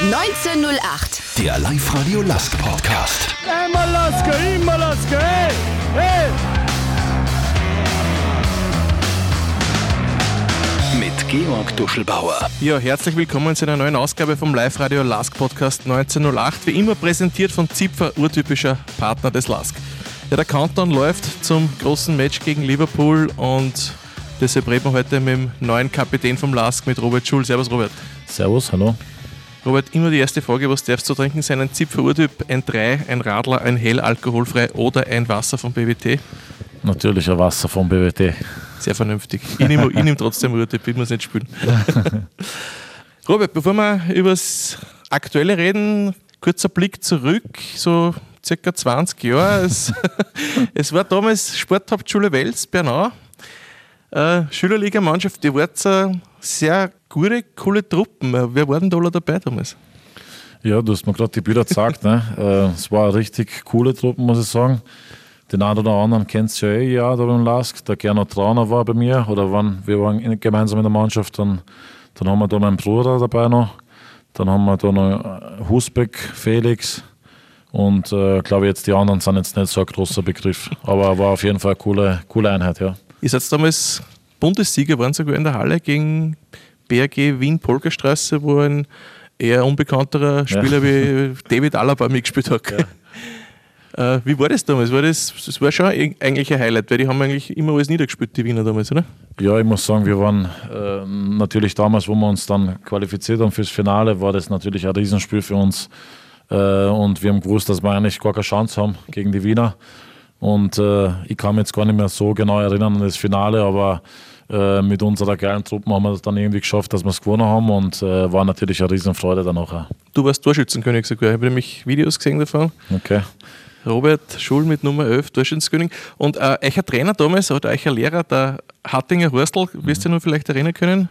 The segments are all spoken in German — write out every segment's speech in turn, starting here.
1908. Der Live-Radio Lask Podcast. Immer Laske, immer Laske, hey, hey. Mit Georg Duschelbauer. Ja, herzlich willkommen zu einer neuen Ausgabe vom Live-Radio Lask Podcast 1908. Wie immer präsentiert von Zipfer, urtypischer Partner des Lask. Ja, der Countdown läuft zum großen Match gegen Liverpool und deshalb reden wir heute mit dem neuen Kapitän vom Lask, mit Robert Schul. Servus, Robert. Servus, hallo. Robert, immer die erste Frage, was darfst du trinken sein? Ein Zipfer Urtyp, ein 3, ein Radler, ein hell alkoholfrei oder ein Wasser vom BWT? Natürlich ein Wasser vom BWT. Sehr vernünftig. Ich nehme, ich nehme trotzdem Urtyp, ich muss nicht spielen. Robert, bevor wir über das Aktuelle reden, kurzer Blick zurück, so circa 20 Jahre. Es, es war damals Sporthauptschule Wels, Bernau. Äh, Schülerliga-Mannschaft, die war eine sehr gute, coole Truppen. Wer war denn da alle dabei damals? Ja, du hast mir gerade die Bilder gezeigt. ne? Äh, es war eine richtig coole Truppe, muss ich sagen. Den einen oder anderen kennt ihr ja eh, ja, da beim Lask. Der Gernot Trauner war bei mir, oder waren, wir waren in- gemeinsam in der Mannschaft. Dann, dann haben wir da meinen Bruder dabei noch. Dann haben wir da noch äh, Husbeck, Felix. Und äh, glaube jetzt die anderen sind jetzt nicht so ein großer Begriff. Aber war auf jeden Fall eine coole, coole Einheit, ja. Ihr seid damals Bundessieger, waren sogar in der Halle gegen BRG Wien Polkerstraße, wo ein eher unbekannterer Spieler wie David Alaba mitgespielt hat. Äh, wie war das damals? War das, das war schon eig- eigentlich ein Highlight, weil die haben eigentlich immer alles niedergespielt, die Wiener damals, oder? Ja, ich muss sagen, wir waren äh, natürlich damals, wo wir uns dann qualifiziert haben fürs Finale, war das natürlich ein Riesenspiel für uns. Äh, und wir haben gewusst, dass wir eigentlich gar keine Chance haben gegen die Wiener. Und äh, ich kann mich jetzt gar nicht mehr so genau erinnern an das Finale, aber äh, mit unserer geilen Truppe haben wir es dann irgendwie geschafft, dass wir es gewonnen haben und äh, war natürlich eine Riesenfreude danach auch. Du warst Torschützenkönig sogar. Ich habe nämlich Videos gesehen davon. Okay. Robert Schul mit Nummer 11, Torschützenkönig. Und äh, euer Trainer damals, oder euer Lehrer, der Hartinger Horstl, wirst du dich noch vielleicht erinnern können?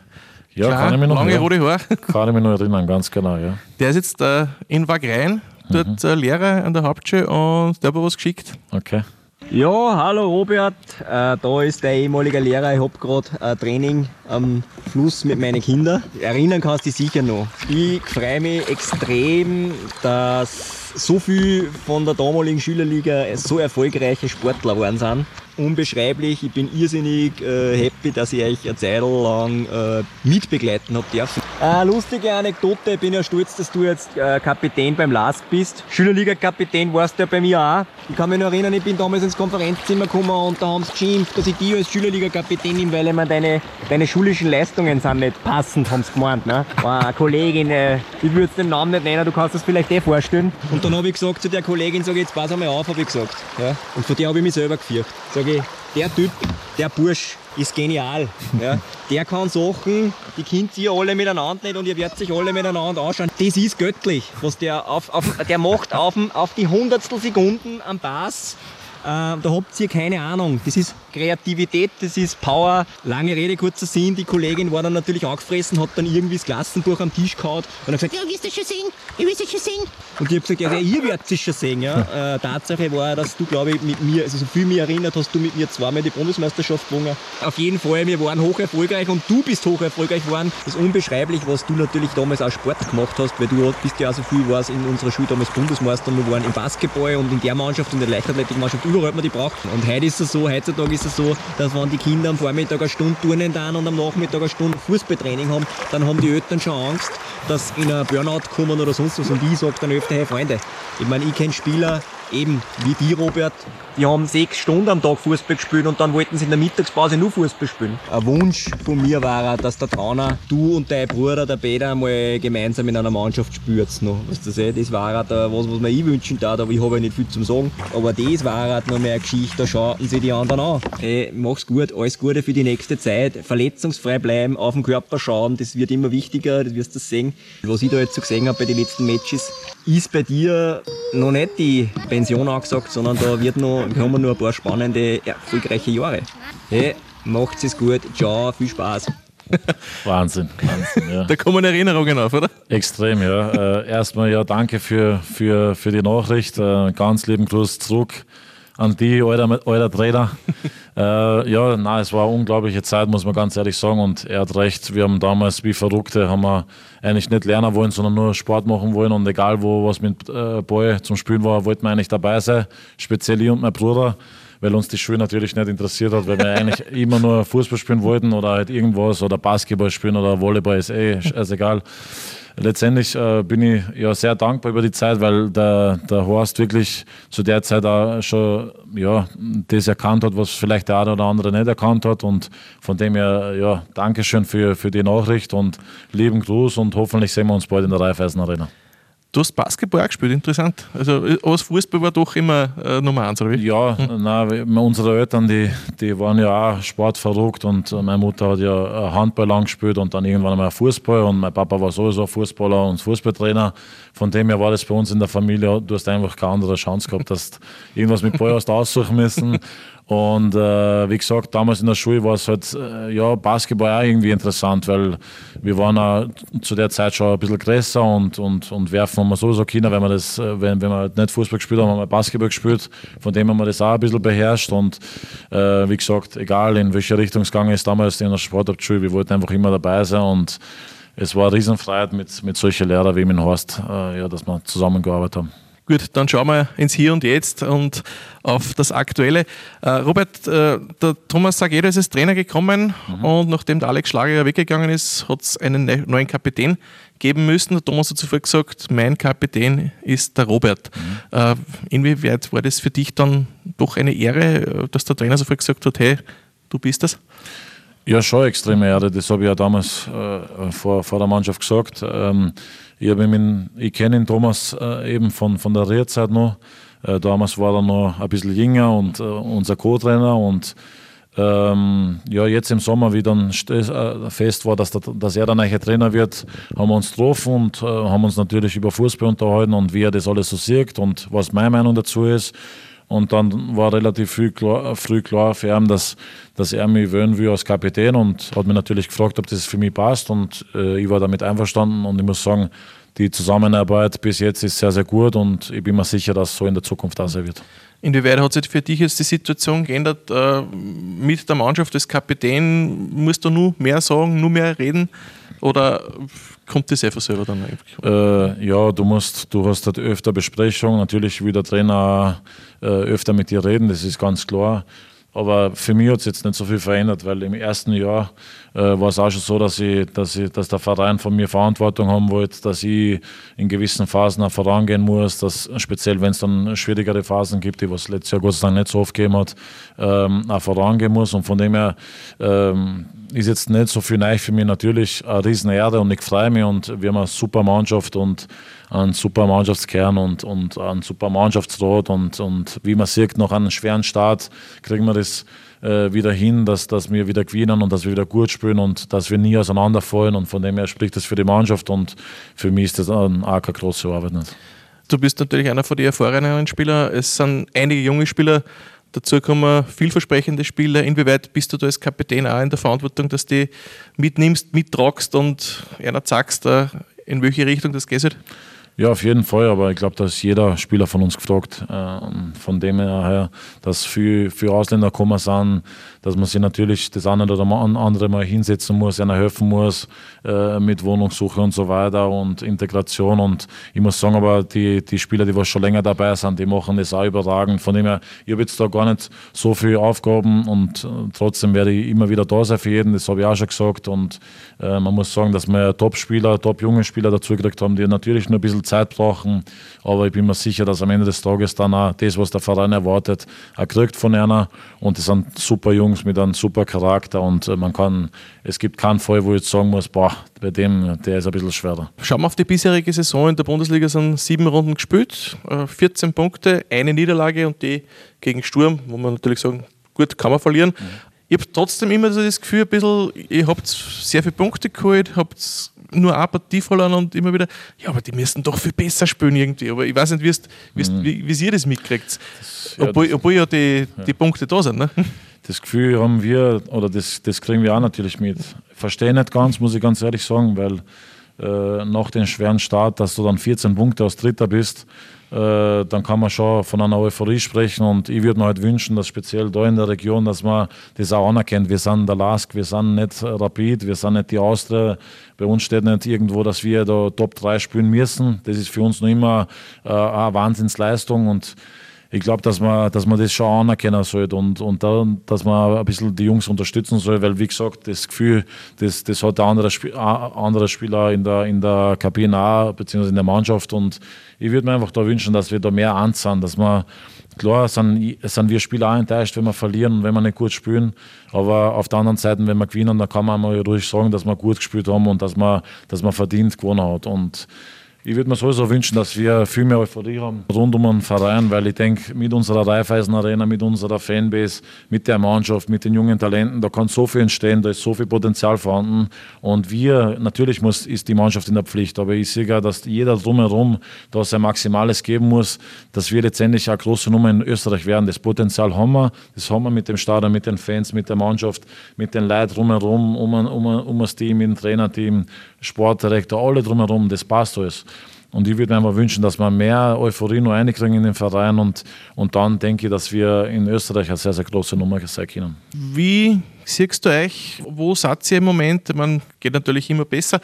Ja, Klar, kann ich mich noch lange rote Haare. kann ich mich noch erinnern, ganz genau, ja. Der ist jetzt äh, in Wagrein, dort äh, Lehrer an der Hauptschule und der hat mir was geschickt. Okay. Ja, hallo Robert, äh, da ist der ehemalige Lehrer. Ich hab gerade ein Training am Fluss mit meinen Kindern. Erinnern kannst du dich sicher noch. Ich freue mich extrem, dass so viel von der damaligen Schülerliga so erfolgreiche Sportler geworden sind. Unbeschreiblich, ich bin irrsinnig äh, happy, dass ich euch eine Zeit lang äh, mitbegleiten habe dürfen. Äh, lustige Anekdote, ich bin ja stolz, dass du jetzt äh, Kapitän beim LASK bist. Schülerliga-Kapitän warst du ja bei mir auch. Ich kann mich noch erinnern, ich bin damals ins Konferenzzimmer gekommen und da haben sie geschimpft, dass ich dich als Schülerliga-Kapitän nehme, weil ich mir deine, deine schulischen Leistungen sind nicht passend, haben sie gemeint. Ne? War Kollegin, äh, ich würde den Namen nicht nennen, du kannst das vielleicht eh vorstellen. Und dann habe ich gesagt zu der Kollegin, sag ich, jetzt pass einmal auf, habe ich gesagt. Ja? Und von der habe ich mich selber gefürchtet. Ich, der Typ, der Bursch ist genial. Ja? Der kann Sachen, die kennt ihr alle miteinander nicht und ihr werdet sich alle miteinander anschauen. Das ist göttlich, was der auf, auf der macht auf, auf die hundertstel Sekunden am Pass. Äh, da habt ihr keine Ahnung. Das ist Kreativität, das ist Power. Lange Rede, kurzer Sinn. Die Kollegin war dann natürlich angefressen, hat dann irgendwie das Klassenbuch am Tisch gehauen und hat gesagt, ja, wirst du schon sehen? Ich will es schon sehen. Und ich habe gesagt, ja, ja, ihr werdet es schon sehen. Ja. Äh, Tatsache war, dass du, glaube ich, mit mir, also so viel mich erinnert, hast du mit mir zweimal die Bundesmeisterschaft gewonnen. Auf jeden Fall, wir waren hoch erfolgreich und du bist hoch erfolgreich geworden. Das ist unbeschreiblich, was du natürlich damals auch Sport gemacht hast, weil du bist ja auch so viel, warst in unserer Schule damals Bundesmeister. Wir waren im Basketball und in der Mannschaft, in der Leichtathletikmannschaft, überall hat man die braucht. Und heute ist es so, heutzutage ist es so, dass wenn die Kinder am Vormittag eine Stunde turnen dann und am Nachmittag eine Stunde Fußballtraining haben, dann haben die Eltern schon Angst, dass in einen Burnout kommen oder sonst was. Und ich sage dann öfter, hey Freunde, ich meine, ich kenne Spieler, eben wie die Robert, die haben sechs Stunden am Tag Fußball gespielt und dann wollten sie in der Mittagspause nur Fußball spielen. Ein Wunsch von mir war, auch, dass der Trauner, du und dein Bruder, der Peter, einmal gemeinsam in einer Mannschaft spürt. Noch. Weißt du, das war auch was, was mir ich wünschen darf, aber ich habe ja nicht viel zum Sagen. Aber das war auch noch mehr eine Geschichte, da schauen sie die anderen an. Hey, mach's gut, alles Gute für die nächste Zeit, verletzungsfrei bleiben, auf den Körper schauen, das wird immer wichtiger, das wirst du sehen. Was ich da jetzt so gesehen habe bei den letzten Matches, ist bei dir noch nicht die Pension angesagt, sondern da wird noch, haben wir noch ein paar spannende, erfolgreiche Jahre. Hey, macht's es gut, ciao, viel Spaß. Wahnsinn, Wahnsinn, ja. Da kommen Erinnerungen auf, oder? Extrem, ja. Äh, erstmal ja, danke für, für, für die Nachricht. Äh, ganz lieben Gruß zurück an die, euer, euer Trainer. Äh, ja, nein, es war eine unglaubliche Zeit, muss man ganz ehrlich sagen. Und er hat recht, wir haben damals wie Verrückte, haben wir eigentlich nicht lernen wollen, sondern nur Sport machen wollen. Und egal, wo was mit äh, Ball zum Spielen war, wollten wir eigentlich dabei sein. Speziell ich und mein Bruder weil uns die Schule natürlich nicht interessiert hat, weil wir eigentlich immer nur Fußball spielen wollten oder halt irgendwas oder Basketball spielen oder Volleyball ist eh, ist egal letztendlich äh, bin ich ja sehr dankbar über die Zeit, weil der, der Horst wirklich zu der Zeit auch schon ja, das erkannt hat, was vielleicht der eine oder andere nicht erkannt hat. Und von dem her, ja, Dankeschön für, für die Nachricht und lieben Gruß und hoffentlich sehen wir uns bald in der Raiffeisen Arena. Du hast Basketball auch gespielt, interessant. Also als Fußball war doch immer äh, Nummer eins, oder wie? Ja, hm. nein, unsere Eltern, die, die waren ja auch sportverrückt und meine Mutter hat ja Handball lang gespielt und dann irgendwann einmal Fußball und mein Papa war sowieso Fußballer und Fußballtrainer. Von dem her war das bei uns in der Familie, du hast einfach keine andere Chance gehabt, dass du irgendwas mit Ball hast aussuchen müssen. Und äh, wie gesagt, damals in der Schule war es halt, äh, ja, Basketball auch irgendwie interessant, weil wir waren auch zu der Zeit schon ein bisschen größer und, und, und werfen haben wir sowieso Kinder, wenn wir das, äh, wenn, wenn wir nicht Fußball gespielt haben, haben wir Basketball gespielt. Von dem haben wir das auch ein bisschen beherrscht. Und äh, wie gesagt, egal in welche Richtung es gegangen ist, damals in der Sportabschule, wir wollten einfach immer dabei sein und es war eine Riesenfreiheit mit, mit solchen Lehrern wie mit Horst, äh, ja, dass wir zusammengearbeitet haben. Gut, dann schauen wir ins Hier und Jetzt und auf das Aktuelle. Äh, Robert, äh, der Thomas Sagedo ist als Trainer gekommen mhm. und nachdem der Alex Schlager weggegangen ist, hat es einen neuen Kapitän geben müssen. Der Thomas hat zuvor gesagt, mein Kapitän ist der Robert. Mhm. Äh, inwieweit war das für dich dann doch eine Ehre, dass der Trainer sofort gesagt hat, hey, du bist das? Ja, schon extreme Ehre. Das habe ich ja damals äh, vor, vor der Mannschaft gesagt. Ähm, ich, ich kenne ihn Thomas äh, eben von, von der Rehrzeit noch. Äh, damals war er noch ein bisschen jünger und äh, unser Co-Trainer und ähm, ja, jetzt im Sommer, wie dann äh, fest war, dass, der, dass er der neue Trainer wird, haben wir uns getroffen und äh, haben uns natürlich über Fußball unterhalten und wie er das alles so sieht und was meine Meinung dazu ist. Und dann war relativ früh klar, früh klar für ihn, dass, dass er mich wählen will als Kapitän und hat mich natürlich gefragt, ob das für mich passt. Und äh, ich war damit einverstanden und ich muss sagen, die Zusammenarbeit bis jetzt ist sehr, sehr gut und ich bin mir sicher, dass so in der Zukunft auch sein wird. Inwieweit hat sich für dich jetzt die Situation geändert äh, mit der Mannschaft als Kapitän? Musst du nur mehr sagen, nur mehr reden? Oder kommt das einfach selber dann Äh, ja, du musst, du hast halt öfter Besprechungen, natürlich will der Trainer äh, öfter mit dir reden, das ist ganz klar. Aber für mich hat es jetzt nicht so viel verändert, weil im ersten Jahr äh, war es auch schon so, dass, ich, dass, ich, dass der Verein von mir Verantwortung haben wollte, dass ich in gewissen Phasen auch vorangehen muss, dass speziell wenn es dann schwierigere Phasen gibt, die was letztes Jahr Gott sei Dank nicht so oft gegeben hat, ähm, auch vorangehen muss. Und von dem her ähm, ist jetzt nicht so viel neu für mich natürlich eine riesen Erde und ich freue mich und wir haben eine super Mannschaft und einen super Mannschaftskern und, und einen super Mannschaftsrat und, und wie man sieht, nach einem schweren Start kriegen wir das äh, wieder hin, dass, dass wir wieder gewinnen und dass wir wieder gut spielen und dass wir nie auseinanderfallen und von dem her spricht das für die Mannschaft und für mich ist das auch keine große Arbeit. Nicht. Du bist natürlich einer von den erfahreneren Spielern. Es sind einige junge Spieler Dazu kommen vielversprechende Spieler. Inwieweit bist du da als Kapitän auch in der Verantwortung, dass du die mitnimmst, mittragst und einer sagst, äh, in welche Richtung das geht? Ja, auf jeden Fall, aber ich glaube, da ist jeder Spieler von uns gefragt. Ähm, von dem her, dass für, für Ausländer kommen sind, dass man sich natürlich das eine oder andere mal hinsetzen muss, einer helfen muss äh, mit Wohnungssuche und so weiter und Integration. Und ich muss sagen, aber die, die Spieler, die schon länger dabei sind, die machen das auch überragend. Von dem her, ich habe jetzt da gar nicht so viele Aufgaben und äh, trotzdem werde ich immer wieder da sein für jeden, das habe ich auch schon gesagt. Und äh, man muss sagen, dass wir Top-Spieler, top-junge Spieler dazu gekriegt haben, die natürlich nur ein bisschen Zeit brauchen. Aber ich bin mir sicher, dass am Ende des Tages dann auch das, was der Verein erwartet, auch kriegt von einer. Und das sind super Jungs mit einem super Charakter. Und äh, man kann, es gibt keinen Fall, wo ich jetzt sagen muss, boah, bei dem, der ist ein bisschen schwerer. Schauen wir auf die bisherige Saison in der Bundesliga, sind sieben Runden gespielt, 14 äh, Punkte, eine Niederlage und die gegen Sturm, wo man natürlich sagen, gut, kann man verlieren. Mhm. Ich habe trotzdem immer so das Gefühl, ein bisschen, ihr habt sehr viele Punkte geholt, habt nur eine Partie verloren und immer wieder, ja, aber die müssten doch viel besser spielen irgendwie. Aber ich weiß nicht, mhm. wie, wie ihr das mitkriegt. Das, ja, obwohl, obwohl ja die, ja. die Punkte da sind. Ne? Das Gefühl haben wir, oder das, das kriegen wir auch natürlich mit. Verstehe nicht ganz, muss ich ganz ehrlich sagen, weil äh, nach dem schweren Start, dass du dann 14 Punkte aus Dritter bist, äh, dann kann man schon von einer Euphorie sprechen. Und ich würde mir halt wünschen, dass speziell da in der Region, dass man das auch anerkennt. Wir sind der Lask, wir sind nicht Rapid, wir sind nicht die Austria. Bei uns steht nicht irgendwo, dass wir da Top 3 spielen müssen. Das ist für uns noch immer äh, eine Wahnsinnsleistung. Und ich glaube, dass man, dass man das schon anerkennen sollte und, und da, dass man ein bisschen die Jungs unterstützen soll, weil, wie gesagt, das Gefühl, das, das hat der andere, Spiel, andere Spieler in der, in der Kabine auch, beziehungsweise in der Mannschaft und ich würde mir einfach da wünschen, dass wir da mehr anzahlen, dass man, klar sind, sind wir Spieler auch enttäuscht, wenn wir verlieren und wenn wir nicht gut spielen, aber auf der anderen Seite, wenn wir gewinnen, dann kann man mal ruhig sagen, dass wir gut gespielt haben und dass man, dass man verdient gewonnen hat und ich würde mir sowieso wünschen, dass wir viel mehr Euphorie haben rund um den Verein, weil ich denke, mit unserer Raiffeisen Arena, mit unserer Fanbase, mit der Mannschaft, mit den jungen Talenten, da kann so viel entstehen, da ist so viel Potenzial vorhanden. Und wir, natürlich muss, ist die Mannschaft in der Pflicht, aber ich sehe ja, dass jeder drumherum da sein Maximales geben muss, dass wir letztendlich eine große Nummer in Österreich werden. Das Potenzial haben wir, das haben wir mit dem Stadion, mit den Fans, mit der Mannschaft, mit den Leuten drumherum, um, um, um das Team, im Trainerteam, Sportdirektor, alle drumherum, das passt alles. Und ich würde mir einfach wünschen, dass wir mehr Euphorie noch reinkriegen in den Verein und, und dann denke ich, dass wir in Österreich eine sehr, sehr große Nummer sein können. Wie siehst du euch, wo seid ihr im Moment? Man geht natürlich immer besser.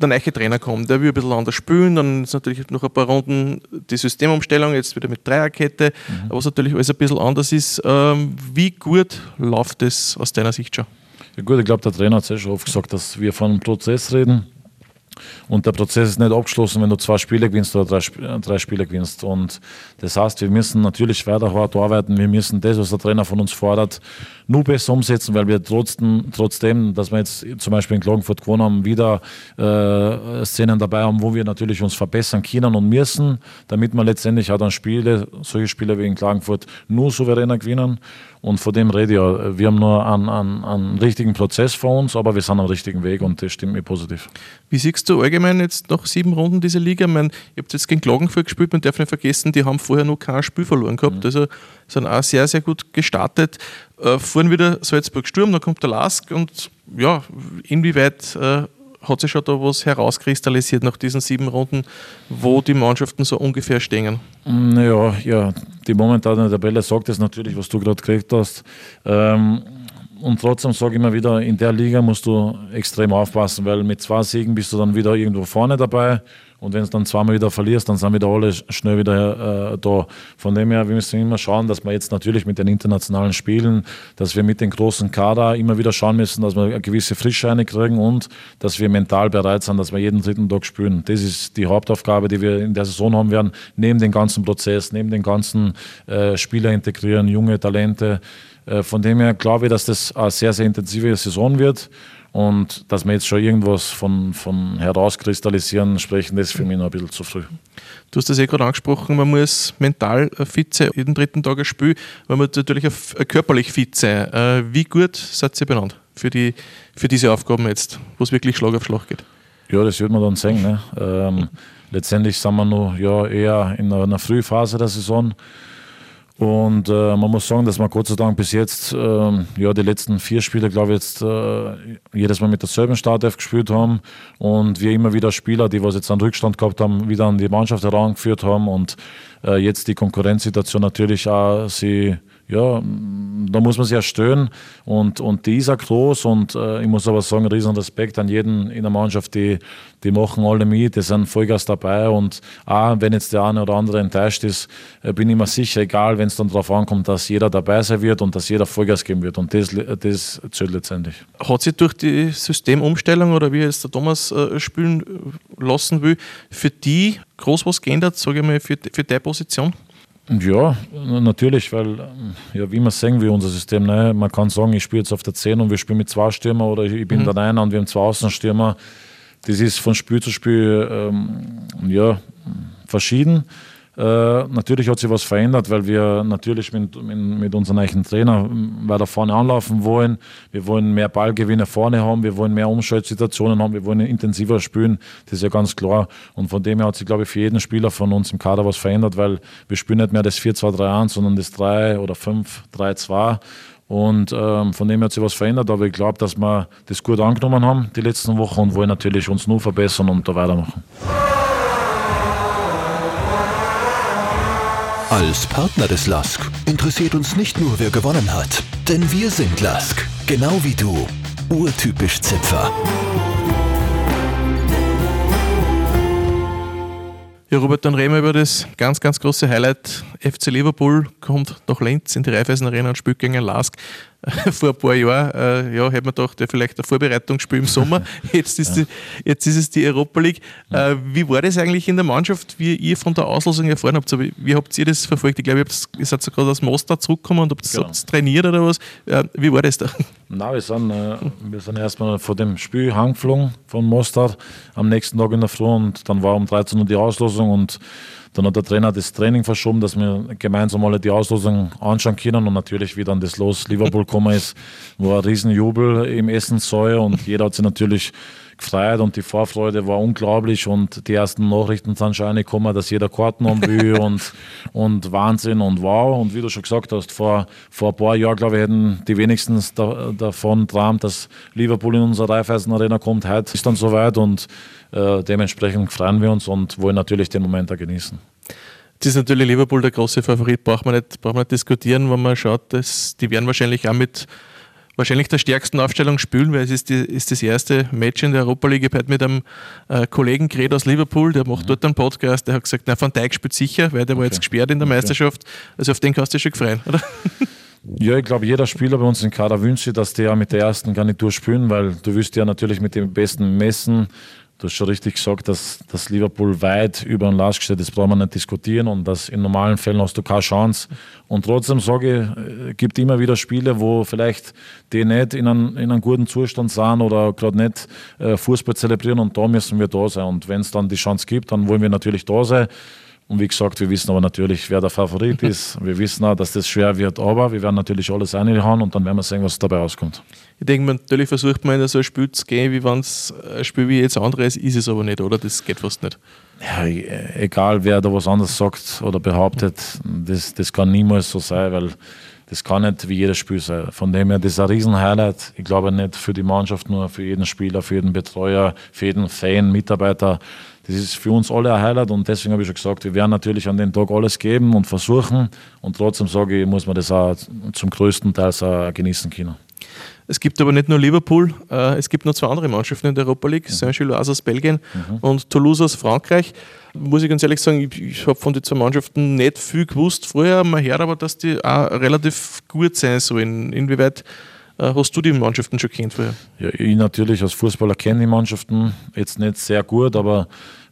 Der neue Trainer kommt, der will ein bisschen anders spielen, dann ist natürlich noch ein paar Runden die Systemumstellung, jetzt wieder mit Dreierkette, mhm. was natürlich alles ein bisschen anders ist. Ähm, wie gut läuft das aus deiner Sicht schon? Ja gut, ich glaube, der Trainer hat es ja schon oft gesagt, dass wir von einem Prozess reden und der Prozess ist nicht abgeschlossen, wenn du zwei Spiele gewinnst oder drei, drei Spiele gewinnst. Und das heißt, wir müssen natürlich weiter hart arbeiten. Wir müssen das, was der Trainer von uns fordert, nur besser umsetzen, weil wir trotzdem, trotzdem dass wir jetzt zum Beispiel in Klagenfurt gewonnen haben, wieder äh, Szenen dabei haben, wo wir natürlich uns verbessern können und müssen, damit wir letztendlich auch dann Spiele, solche Spiele wie in Klagenfurt, nur souveräner gewinnen. Und von dem rede ich ja. Wir haben nur einen, einen, einen richtigen Prozess vor uns, aber wir sind am richtigen Weg und das stimmt mir positiv. Wie siehst du allgemein jetzt nach sieben Runden dieser Liga? Ich meine, ihr habt jetzt gegen Klagenfurt gespielt, man darf nicht vergessen, die haben vorher noch kein Spiel verloren gehabt. Mhm. Also sind auch sehr, sehr gut gestartet. Äh, fahren wieder Salzburg Sturm, dann kommt der Lask und ja, inwieweit äh, hat sich schon da was herauskristallisiert nach diesen sieben Runden, wo die Mannschaften so ungefähr stehen? Naja, ja, die momentane Tabelle sagt es natürlich, was du gerade gekriegt hast. Ähm, und trotzdem sage ich immer wieder, in der Liga musst du extrem aufpassen, weil mit zwei Siegen bist du dann wieder irgendwo vorne dabei. Und wenn du dann zweimal wieder verlierst, dann sind wieder alle schnell wieder äh, da. Von dem her, wir müssen immer schauen, dass wir jetzt natürlich mit den internationalen Spielen, dass wir mit den großen Kader immer wieder schauen müssen, dass wir eine gewisse Frische kriegen und dass wir mental bereit sind, dass wir jeden dritten Tag spielen. Das ist die Hauptaufgabe, die wir in der Saison haben werden, neben dem ganzen Prozess, neben den ganzen äh, Spieler integrieren, junge Talente. Äh, von dem her glaube ich, dass das eine sehr, sehr intensive Saison wird. Und dass wir jetzt schon irgendwas von, von herauskristallisieren sprechen, das ist für mich noch ein bisschen zu früh. Du hast das eh gerade angesprochen, man muss mental fit sein, jeden dritten Tag ein Spiel, man muss natürlich auch körperlich fit sein. Äh, wie gut seid ihr benannt für, die, für diese Aufgaben jetzt, wo es wirklich Schlag auf Schlag geht? Ja, das wird man dann sehen. Ne? Ähm, letztendlich sind wir noch ja, eher in einer Frühphase der Saison. Und äh, man muss sagen, dass wir Gott sei Dank bis jetzt, äh, ja, die letzten vier Spiele, glaube ich, jetzt äh, jedes Mal mit derselben Startelf gespielt haben. Und wir immer wieder Spieler, die was jetzt einen Rückstand gehabt haben, wieder an die Mannschaft herangeführt haben. Und äh, jetzt die Konkurrenzsituation natürlich auch sie ja, da muss man sich erstellen und, und die ist auch groß und äh, ich muss aber sagen, riesen Respekt an jeden in der Mannschaft, die, die machen alle mit, die sind Vollgas dabei und auch wenn jetzt der eine oder andere enttäuscht ist, äh, bin ich mir sicher, egal wenn es dann darauf ankommt, dass jeder dabei sein wird und dass jeder Vollgas geben wird und das, das zählt letztendlich. Hat sich durch die Systemumstellung oder wie es der Thomas äh, spielen lassen will, für die groß was geändert, sage ich mal, für, für die Position? Ja, natürlich, weil, ja, wie man sehen wie unser System, ne? man kann sagen, ich spiele jetzt auf der 10 und wir spielen mit zwei Stürmer oder ich bin mhm. der Einer und wir haben zwei Außenstürmer. Das ist von Spiel zu Spiel ähm, ja, verschieden. Äh, natürlich hat sich was verändert, weil wir natürlich mit, mit, unserem neuen Trainer weiter vorne anlaufen wollen. Wir wollen mehr Ballgewinne vorne haben, wir wollen mehr Umschaltsituationen haben, wir wollen intensiver spielen. Das ist ja ganz klar. Und von dem her hat sich, glaube ich, für jeden Spieler von uns im Kader was verändert, weil wir spielen nicht mehr das 4-2-3-1, sondern das 3 oder 5-3-2. Und ähm, von dem hat sich was verändert, aber ich glaube, dass wir das gut angenommen haben die letzten Wochen und wollen natürlich uns nur verbessern und da weitermachen. Als Partner des LASK interessiert uns nicht nur, wer gewonnen hat, denn wir sind LASK, genau wie du. Urtypisch Zipfer. Ja, Robert, dann reden wir über das ganz, ganz große Highlight. FC Liverpool kommt nach Linz in die Raiffeisen Arena und spielt gegen Lask. Vor ein paar Jahren äh, ja, hätte man gedacht, ja, vielleicht ein Vorbereitungsspiel im Sommer. Jetzt ist, die, jetzt ist es die Europa League. Äh, wie war das eigentlich in der Mannschaft, wie ihr von der Auslosung erfahren habt? Wie, wie habt ihr das verfolgt? Ich glaube, ihr seid so gerade aus Mostar zurückgekommen und habt genau. trainiert oder was. Äh, wie war das da? Nein, wir sind, äh, wir sind erstmal vor dem Spiel heimgeflogen von Mostar am nächsten Tag in der Früh und dann war um 13 Uhr die Auslosung und dann hat der Trainer das Training verschoben, dass wir gemeinsam alle die Auslosung anschauen können. Und natürlich, wie dann das Los Liverpool gekommen ist, war ein Riesenjubel im Essenssaal und jeder hat sich natürlich gefreut und die Vorfreude war unglaublich und die ersten Nachrichten sind schon gekommen, dass jeder Karten haben will und, und Wahnsinn und wow. Und wie du schon gesagt hast, vor, vor ein paar Jahren, glaube ich, hätten die wenigsten da, davon träumt, dass Liverpool in unsere Raiffeisen Arena kommt. Heute ist dann soweit und äh, dementsprechend freuen wir uns und wollen natürlich den Moment da genießen. Jetzt ist natürlich Liverpool der große Favorit, braucht man nicht, braucht man nicht diskutieren, wenn man schaut, dass die werden wahrscheinlich auch mit wahrscheinlich der stärksten Aufstellung spielen, weil es ist, die, ist das erste Match in der Europa League. Ich habe mit einem äh, Kollegen geredet aus Liverpool, der macht mhm. dort einen Podcast, der hat gesagt, na, Van Dijk spielt sicher, weil der okay. war jetzt gesperrt in der okay. Meisterschaft. Also auf den kannst du schon freuen, oder? Ja, ich glaube, jeder Spieler bei uns im Kader wünscht sich, dass der mit der ersten Garnitur spielen, weil du wirst ja natürlich mit dem Besten messen. Du hast schon richtig gesagt, dass, dass Liverpool weit über den Last steht, das brauchen wir nicht diskutieren und dass in normalen Fällen hast du keine Chance. Und trotzdem sage ich, es gibt immer wieder Spiele, wo vielleicht die nicht in einem, in einem guten Zustand sind oder gerade nicht äh, Fußball zelebrieren und da müssen wir da sein. Und wenn es dann die Chance gibt, dann wollen wir natürlich da sein. Und wie gesagt, wir wissen aber natürlich, wer der Favorit ist. Wir wissen auch, dass das schwer wird, aber wir werden natürlich alles reinhauen und dann werden wir sehen, was dabei rauskommt. Ich denke, natürlich versucht man in so ein Spiel zu gehen, wie wenn es ein Spiel wie jetzt andere ist, ist es aber nicht, oder? Das geht fast nicht. Ja, egal wer da was anderes sagt oder behauptet, das, das kann niemals so sein, weil das kann nicht wie jedes Spiel sein. Von dem her, das ist ein Riesen-Highlight. Ich glaube nicht für die Mannschaft, nur für jeden Spieler, für jeden Betreuer, für jeden Fan, Mitarbeiter das ist für uns alle ein Highlight und deswegen habe ich schon gesagt, wir werden natürlich an dem Tag alles geben und versuchen und trotzdem sage ich, muss man das auch zum größten Teil genießen können. Es gibt aber nicht nur Liverpool, äh, es gibt noch zwei andere Mannschaften in der Europa League, mhm. Saint-Gilloise aus Belgien mhm. und Toulouse aus Frankreich. Muss ich ganz ehrlich sagen, ich, ich habe von den zwei Mannschaften nicht viel gewusst. Vorher mal her, aber dass die auch relativ gut sein sollen. Inwieweit äh, hast du die Mannschaften schon kennt vorher? Ja, ich natürlich als Fußballer kenne die Mannschaften jetzt nicht sehr gut, aber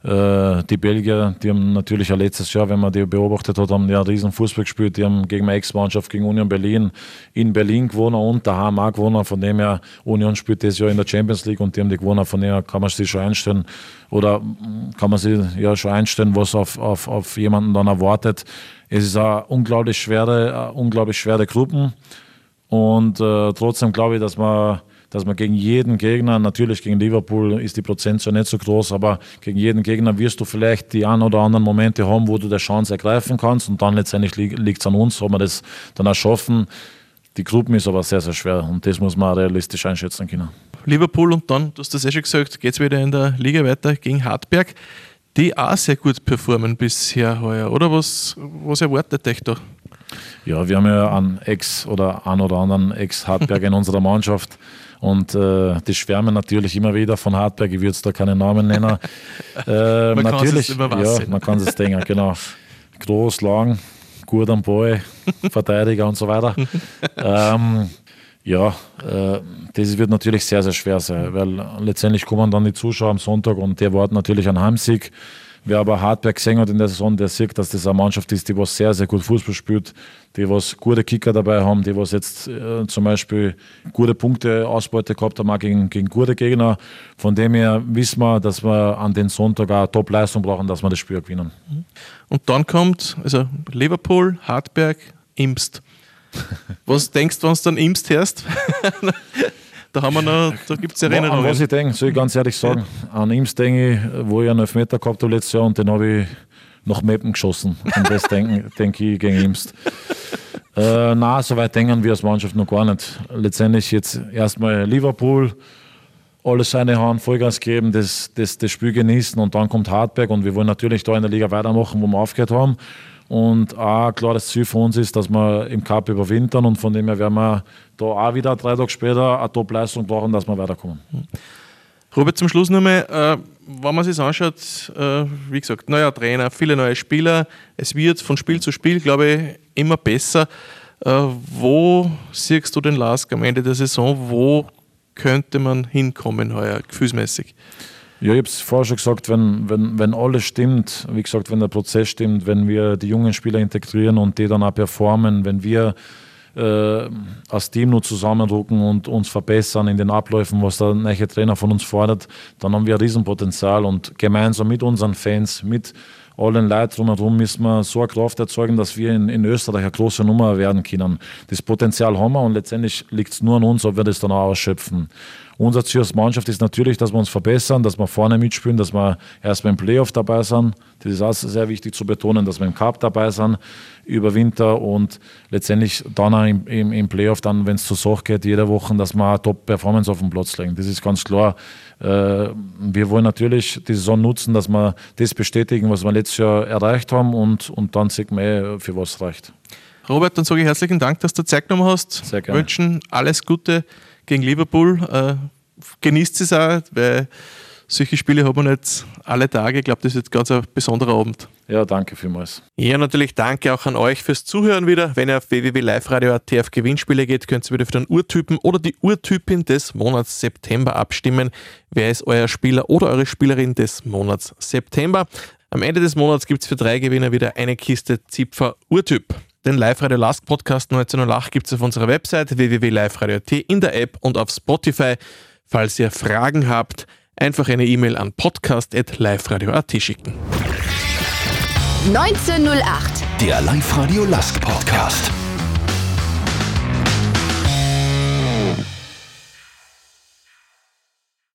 die Belgier, die haben natürlich auch letztes Jahr, wenn man die beobachtet hat, haben ja einen riesen Fußball gespielt. Die haben gegen meine Ex-Mannschaft, gegen Union Berlin in Berlin gewonnen und daheim auch gewonnen. Von dem her, Union spielt das Jahr in der Champions League und die haben die gewonnen. Von dem her kann man sich schon einstellen oder kann man sich ja schon einstellen, was auf, auf, auf jemanden dann erwartet. Es ist eine unglaublich schwere, eine unglaublich schwere Gruppen. Und äh, trotzdem glaube ich, dass man, dass man gegen jeden Gegner, natürlich gegen Liverpool ist die Prozentzahl nicht so groß, aber gegen jeden Gegner wirst du vielleicht die ein oder anderen Momente haben, wo du der Chance ergreifen kannst. Und dann letztendlich liegt es an uns, ob wir das dann auch schaffen. Die Gruppen ist aber sehr, sehr schwer und das muss man realistisch einschätzen können. Liverpool und dann, du hast das ja schon gesagt, geht es wieder in der Liga weiter gegen Hartberg, die auch sehr gut performen bisher heuer, oder? Was, was erwartet euch da? Ja, wir haben ja einen Ex oder einen oder anderen Ex-Hartberg in unserer Mannschaft. Und äh, die schwärmen natürlich immer wieder von Hartberg. Ich würde jetzt da keinen Namen nennen. Äh, man natürlich, kann es ja, man kann es denken, genau. Groß, lang, gut am Ball, Verteidiger und so weiter. ähm, ja, äh, das wird natürlich sehr, sehr schwer sein, weil letztendlich kommen dann die Zuschauer am Sonntag und die erwarten natürlich einen Heimsieg. Wer aber Hartberg gesehen hat in der Saison, der sieht, dass das eine Mannschaft ist, die was sehr, sehr gut Fußball spielt, die was gute Kicker dabei haben, die was jetzt äh, zum Beispiel gute Punkte Ausbeute gehabt haben, auch gegen, gegen gute Gegner. Von dem her wissen wir, dass wir an den Sonntag eine Top-Leistung brauchen, dass wir das Spiel gewinnen. Und dann kommt also Liverpool, Hartberg, Imst. Was denkst du, wenn du dann Imst hörst? Da, haben wir noch, da gibt es Erinnerungen. An was ich denke, soll ich ganz ehrlich sagen, an ihm denke ich, wo ich einen Elfmeter gehabt habe letztes Jahr und den habe ich nach Meppen geschossen. Und das denke denk ich gegen Imst. Äh, na, so weit denken wir als Mannschaft noch gar nicht. Letztendlich jetzt erstmal Liverpool, alles seine Hand, Vollgas geben, das, das, das Spiel genießen und dann kommt Hartberg und wir wollen natürlich da in der Liga weitermachen, wo wir aufgehört haben. Und auch klar, das Ziel für uns ist, dass wir im Cup überwintern und von dem her werden wir da auch wieder drei Tage später eine Top-Leistung brauchen, dass wir weiterkommen. Robert, zum Schluss nochmal, äh, wenn man sich anschaut, äh, wie gesagt, neuer Trainer, viele neue Spieler, es wird von Spiel zu Spiel, glaube ich, immer besser. Äh, wo siehst du den Lask am Ende der Saison? Wo könnte man hinkommen heuer, gefühlsmäßig? Ja, ich habe es vorher schon gesagt, wenn, wenn, wenn alles stimmt, wie gesagt, wenn der Prozess stimmt, wenn wir die jungen Spieler integrieren und die dann auch performen, wenn wir äh, als Team nur zusammenrücken und uns verbessern in den Abläufen, was der neue Trainer von uns fordert, dann haben wir ein Riesenpotenzial und gemeinsam mit unseren Fans, mit allen Leuten drumherum müssen wir so eine Kraft erzeugen, dass wir in, in Österreich eine große Nummer werden können. Das Potenzial haben wir und letztendlich liegt es nur an uns, ob wir das dann auch ausschöpfen. Unser Ziel als Mannschaft ist natürlich, dass wir uns verbessern, dass wir vorne mitspielen, dass wir erstmal im Playoff dabei sind. Das ist auch sehr wichtig zu betonen, dass wir im Cup dabei sind über Winter und letztendlich dann auch im, im, im Playoff, dann, wenn es zur Sache geht, jede Woche, dass wir eine Top-Performance auf den Platz legen. Das ist ganz klar. Äh, wir wollen natürlich die Saison nutzen, dass wir das bestätigen, was wir letztes Jahr erreicht haben und, und dann sieht man eh, für was es reicht. Robert, dann sage ich herzlichen Dank, dass du Zeit genommen hast. Sehr gerne. Wünschen alles Gute gegen Liverpool. Äh, genießt es auch, weil solche Spiele haben wir nicht alle Tage. Ich glaube, das ist jetzt ganz ein besonderer Abend. Ja, danke vielmals. Ja, natürlich danke auch an euch fürs Zuhören wieder. Wenn ihr auf www.liveradio.at auf Gewinnspiele geht, könnt ihr wieder für den Urtypen oder die Urtypin des Monats September abstimmen. Wer ist euer Spieler oder eure Spielerin des Monats September? Am Ende des Monats gibt es für drei Gewinner wieder eine Kiste Zipfer Urtyp. Den Live-Radio Last Podcast 1908 gibt es auf unserer Website www.liveradio.at, in der App und auf Spotify. Falls ihr Fragen habt, einfach eine E-Mail an podcast.liveradio.at schicken. 1908. Der Live-Radio Last Podcast.